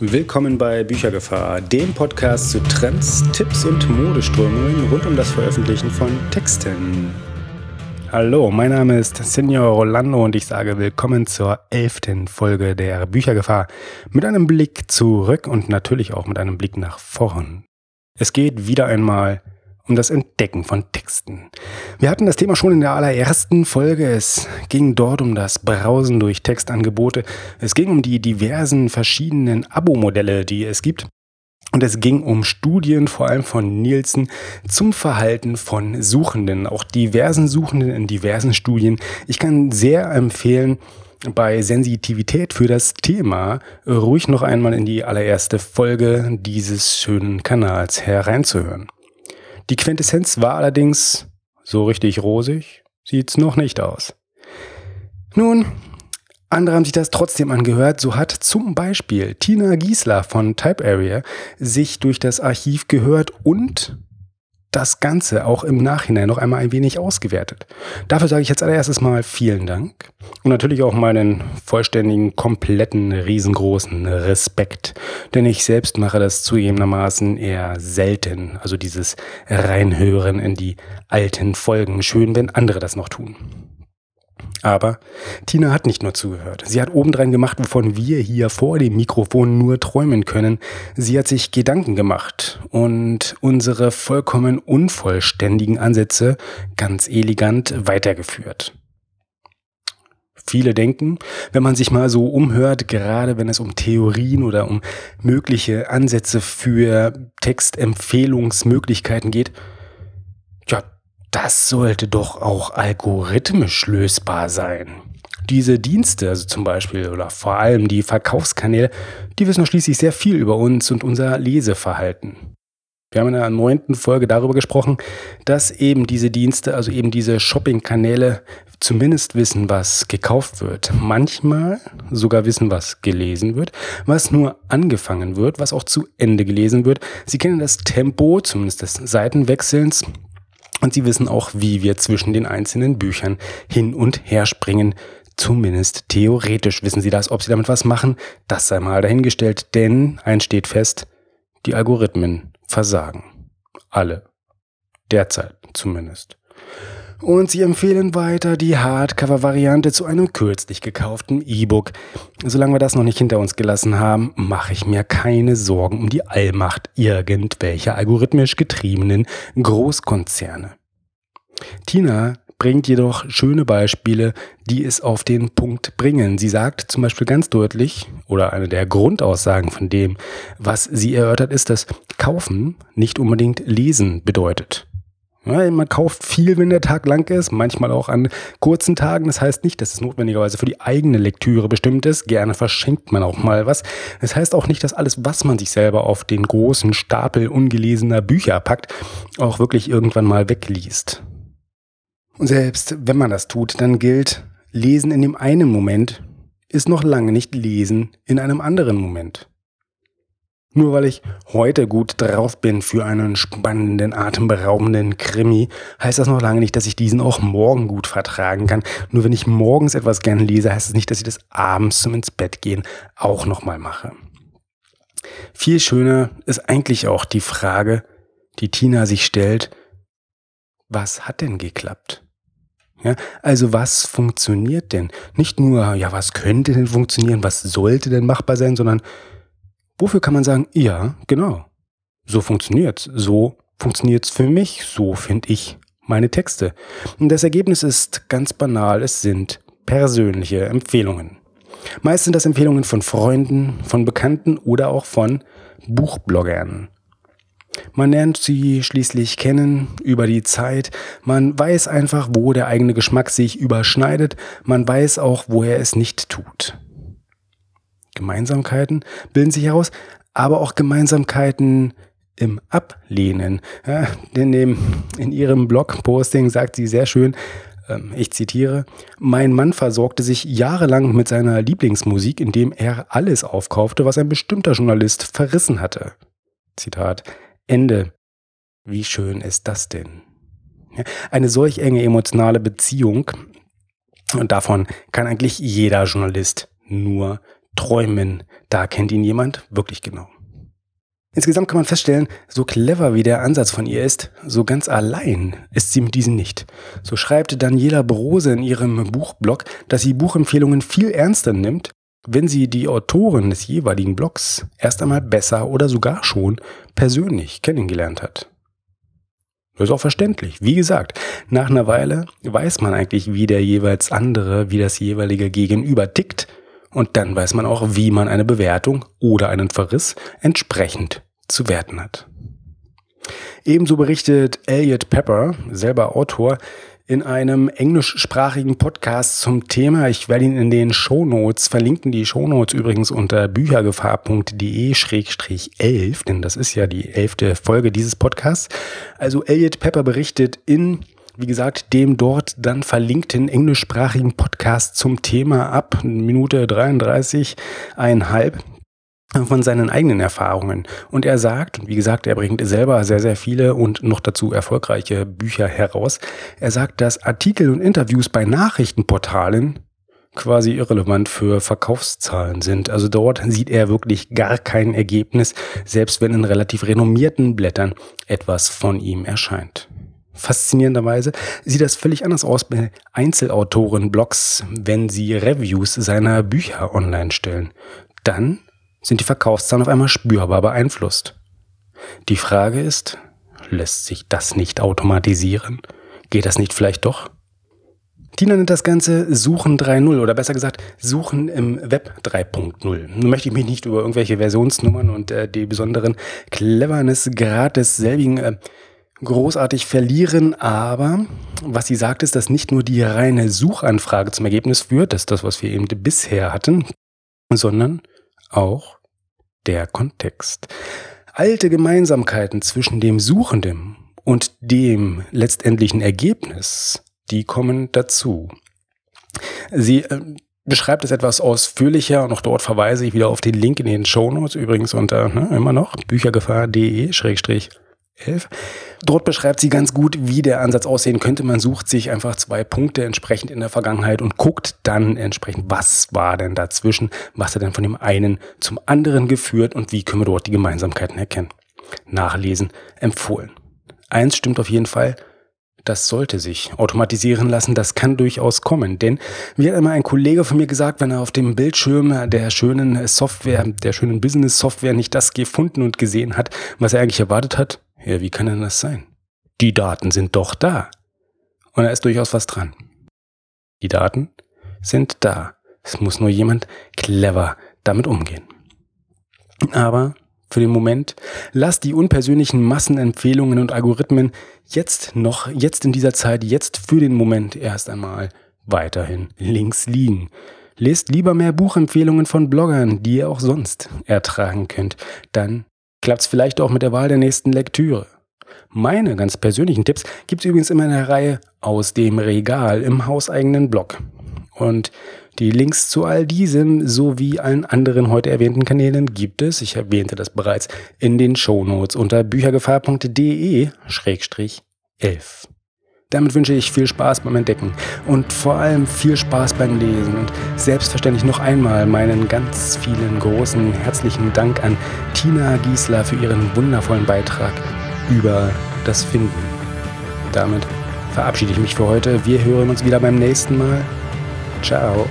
Willkommen bei Büchergefahr, dem Podcast zu Trends, Tipps und Modeströmungen rund um das Veröffentlichen von Texten. Hallo, mein Name ist Senior Rolando und ich sage willkommen zur elften Folge der Büchergefahr mit einem Blick zurück und natürlich auch mit einem Blick nach vorn. Es geht wieder einmal um das Entdecken von Texten. Wir hatten das Thema schon in der allerersten Folge. Es ging dort um das Brausen durch Textangebote. Es ging um die diversen verschiedenen Abo-Modelle, die es gibt. Und es ging um Studien, vor allem von Nielsen, zum Verhalten von Suchenden, auch diversen Suchenden in diversen Studien. Ich kann sehr empfehlen, bei Sensitivität für das Thema ruhig noch einmal in die allererste Folge dieses schönen Kanals hereinzuhören. Die Quintessenz war allerdings so richtig rosig, sieht's noch nicht aus. Nun, andere haben sich das trotzdem angehört. So hat zum Beispiel Tina Giesler von Type Area sich durch das Archiv gehört und das Ganze auch im Nachhinein noch einmal ein wenig ausgewertet. Dafür sage ich jetzt allererstes mal vielen Dank und natürlich auch meinen vollständigen, kompletten, riesengroßen Respekt, denn ich selbst mache das zugegebenermaßen eher selten, also dieses Reinhören in die alten Folgen. Schön, wenn andere das noch tun. Aber Tina hat nicht nur zugehört. Sie hat obendrein gemacht, wovon wir hier vor dem Mikrofon nur träumen können. Sie hat sich Gedanken gemacht und unsere vollkommen unvollständigen Ansätze ganz elegant weitergeführt. Viele denken, wenn man sich mal so umhört, gerade wenn es um Theorien oder um mögliche Ansätze für Textempfehlungsmöglichkeiten geht, das sollte doch auch algorithmisch lösbar sein. Diese Dienste, also zum Beispiel oder vor allem die Verkaufskanäle, die wissen schließlich sehr viel über uns und unser Leseverhalten. Wir haben in der neunten Folge darüber gesprochen, dass eben diese Dienste, also eben diese Shopping-Kanäle zumindest wissen, was gekauft wird. Manchmal sogar wissen, was gelesen wird, was nur angefangen wird, was auch zu Ende gelesen wird. Sie kennen das Tempo, zumindest des Seitenwechselns und sie wissen auch, wie wir zwischen den einzelnen Büchern hin und her springen. Zumindest theoretisch wissen sie das. Ob sie damit was machen, das sei mal dahingestellt. Denn eins steht fest, die Algorithmen versagen. Alle. Derzeit zumindest. Und sie empfehlen weiter die Hardcover-Variante zu einem kürzlich gekauften E-Book. Solange wir das noch nicht hinter uns gelassen haben, mache ich mir keine Sorgen um die Allmacht irgendwelcher algorithmisch getriebenen Großkonzerne. Tina bringt jedoch schöne Beispiele, die es auf den Punkt bringen. Sie sagt zum Beispiel ganz deutlich, oder eine der Grundaussagen von dem, was sie erörtert, ist, dass Kaufen nicht unbedingt Lesen bedeutet. Ja, man kauft viel, wenn der Tag lang ist, manchmal auch an kurzen Tagen. Das heißt nicht, dass es notwendigerweise für die eigene Lektüre bestimmt ist. Gerne verschenkt man auch mal was. Das heißt auch nicht, dass alles, was man sich selber auf den großen Stapel ungelesener Bücher packt, auch wirklich irgendwann mal wegliest. Und selbst wenn man das tut, dann gilt, Lesen in dem einen Moment ist noch lange nicht Lesen in einem anderen Moment. Nur weil ich heute gut drauf bin für einen spannenden, atemberaubenden Krimi, heißt das noch lange nicht, dass ich diesen auch morgen gut vertragen kann. Nur wenn ich morgens etwas gerne lese, heißt es das nicht, dass ich das abends zum ins Bett gehen auch nochmal mache. Viel schöner ist eigentlich auch die Frage, die Tina sich stellt, was hat denn geklappt? Ja, also was funktioniert denn? Nicht nur, ja, was könnte denn funktionieren, was sollte denn machbar sein, sondern Wofür kann man sagen, ja, genau, so funktioniert's, so funktioniert's für mich, so finde ich meine Texte. Und das Ergebnis ist ganz banal, es sind persönliche Empfehlungen. Meist sind das Empfehlungen von Freunden, von Bekannten oder auch von Buchbloggern. Man lernt sie schließlich kennen über die Zeit. Man weiß einfach, wo der eigene Geschmack sich überschneidet. Man weiß auch, wo er es nicht tut. Gemeinsamkeiten bilden sich heraus, aber auch Gemeinsamkeiten im Ablehnen. Ja, in, dem, in ihrem Blogposting sagt sie sehr schön, ähm, ich zitiere, mein Mann versorgte sich jahrelang mit seiner Lieblingsmusik, indem er alles aufkaufte, was ein bestimmter Journalist verrissen hatte. Zitat Ende. Wie schön ist das denn? Eine solch enge emotionale Beziehung, und davon kann eigentlich jeder Journalist nur träumen. Da kennt ihn jemand wirklich genau. Insgesamt kann man feststellen, so clever wie der Ansatz von ihr ist, so ganz allein ist sie mit diesem nicht. So schreibt Daniela Brose in ihrem Buchblog, dass sie Buchempfehlungen viel ernster nimmt, wenn sie die Autoren des jeweiligen Blogs erst einmal besser oder sogar schon persönlich kennengelernt hat. Das ist auch verständlich. Wie gesagt, nach einer Weile weiß man eigentlich, wie der jeweils andere, wie das jeweilige Gegenüber tickt und dann weiß man auch, wie man eine Bewertung oder einen Verriss entsprechend zu werten hat. Ebenso berichtet Elliot Pepper, selber Autor, in einem englischsprachigen Podcast zum Thema. Ich werde ihn in den Shownotes verlinken. Die Shownotes übrigens unter büchergefahr.de-11, denn das ist ja die elfte Folge dieses Podcasts. Also Elliot Pepper berichtet in wie gesagt, dem dort dann verlinkten englischsprachigen Podcast zum Thema ab Minute 33, einhalb von seinen eigenen Erfahrungen. Und er sagt, und wie gesagt, er bringt selber sehr, sehr viele und noch dazu erfolgreiche Bücher heraus. Er sagt, dass Artikel und Interviews bei Nachrichtenportalen quasi irrelevant für Verkaufszahlen sind. Also dort sieht er wirklich gar kein Ergebnis, selbst wenn in relativ renommierten Blättern etwas von ihm erscheint. Faszinierenderweise sieht das völlig anders aus bei Einzelautoren-Blogs, wenn sie Reviews seiner Bücher online stellen. Dann sind die Verkaufszahlen auf einmal spürbar beeinflusst. Die Frage ist, lässt sich das nicht automatisieren? Geht das nicht vielleicht doch? Tina nennt das Ganze Suchen 3.0 oder besser gesagt Suchen im Web 3.0. Nun möchte ich mich nicht über irgendwelche Versionsnummern und äh, die besonderen Cleverness-Grad desselbigen äh, großartig verlieren, aber was sie sagt, ist, dass nicht nur die reine Suchanfrage zum Ergebnis führt, das ist das, was wir eben bisher hatten, sondern auch der Kontext. Alte Gemeinsamkeiten zwischen dem Suchenden und dem letztendlichen Ergebnis, die kommen dazu. Sie äh, beschreibt es etwas ausführlicher und auch dort verweise ich wieder auf den Link in den Shownotes, übrigens unter ne, immer noch büchergefahr.de-11. 11. Dort beschreibt sie ganz gut, wie der Ansatz aussehen könnte. Man sucht sich einfach zwei Punkte entsprechend in der Vergangenheit und guckt dann entsprechend, was war denn dazwischen, was hat denn von dem einen zum anderen geführt und wie können wir dort die Gemeinsamkeiten erkennen. Nachlesen empfohlen. Eins stimmt auf jeden Fall, das sollte sich automatisieren lassen, das kann durchaus kommen. Denn wie hat einmal ein Kollege von mir gesagt, wenn er auf dem Bildschirm der schönen Software, der schönen Business-Software nicht das gefunden und gesehen hat, was er eigentlich erwartet hat, ja, wie kann denn das sein? Die Daten sind doch da. Und da ist durchaus was dran. Die Daten sind da. Es muss nur jemand clever damit umgehen. Aber für den Moment, lass die unpersönlichen Massenempfehlungen und Algorithmen jetzt noch, jetzt in dieser Zeit, jetzt für den Moment erst einmal weiterhin links liegen. Lest lieber mehr Buchempfehlungen von Bloggern, die ihr auch sonst ertragen könnt. Dann klappt es vielleicht auch mit der Wahl der nächsten Lektüre. Meine ganz persönlichen Tipps gibt es übrigens immer in der Reihe aus dem Regal im hauseigenen Blog. Und die Links zu all diesem sowie allen anderen heute erwähnten Kanälen gibt es, ich erwähnte das bereits, in den Shownotes unter büchergefahr.de-11. Damit wünsche ich viel Spaß beim Entdecken und vor allem viel Spaß beim Lesen und selbstverständlich noch einmal meinen ganz vielen großen herzlichen Dank an Tina Giesler für ihren wundervollen Beitrag über das Finden. Damit verabschiede ich mich für heute. Wir hören uns wieder beim nächsten Mal. Ciao.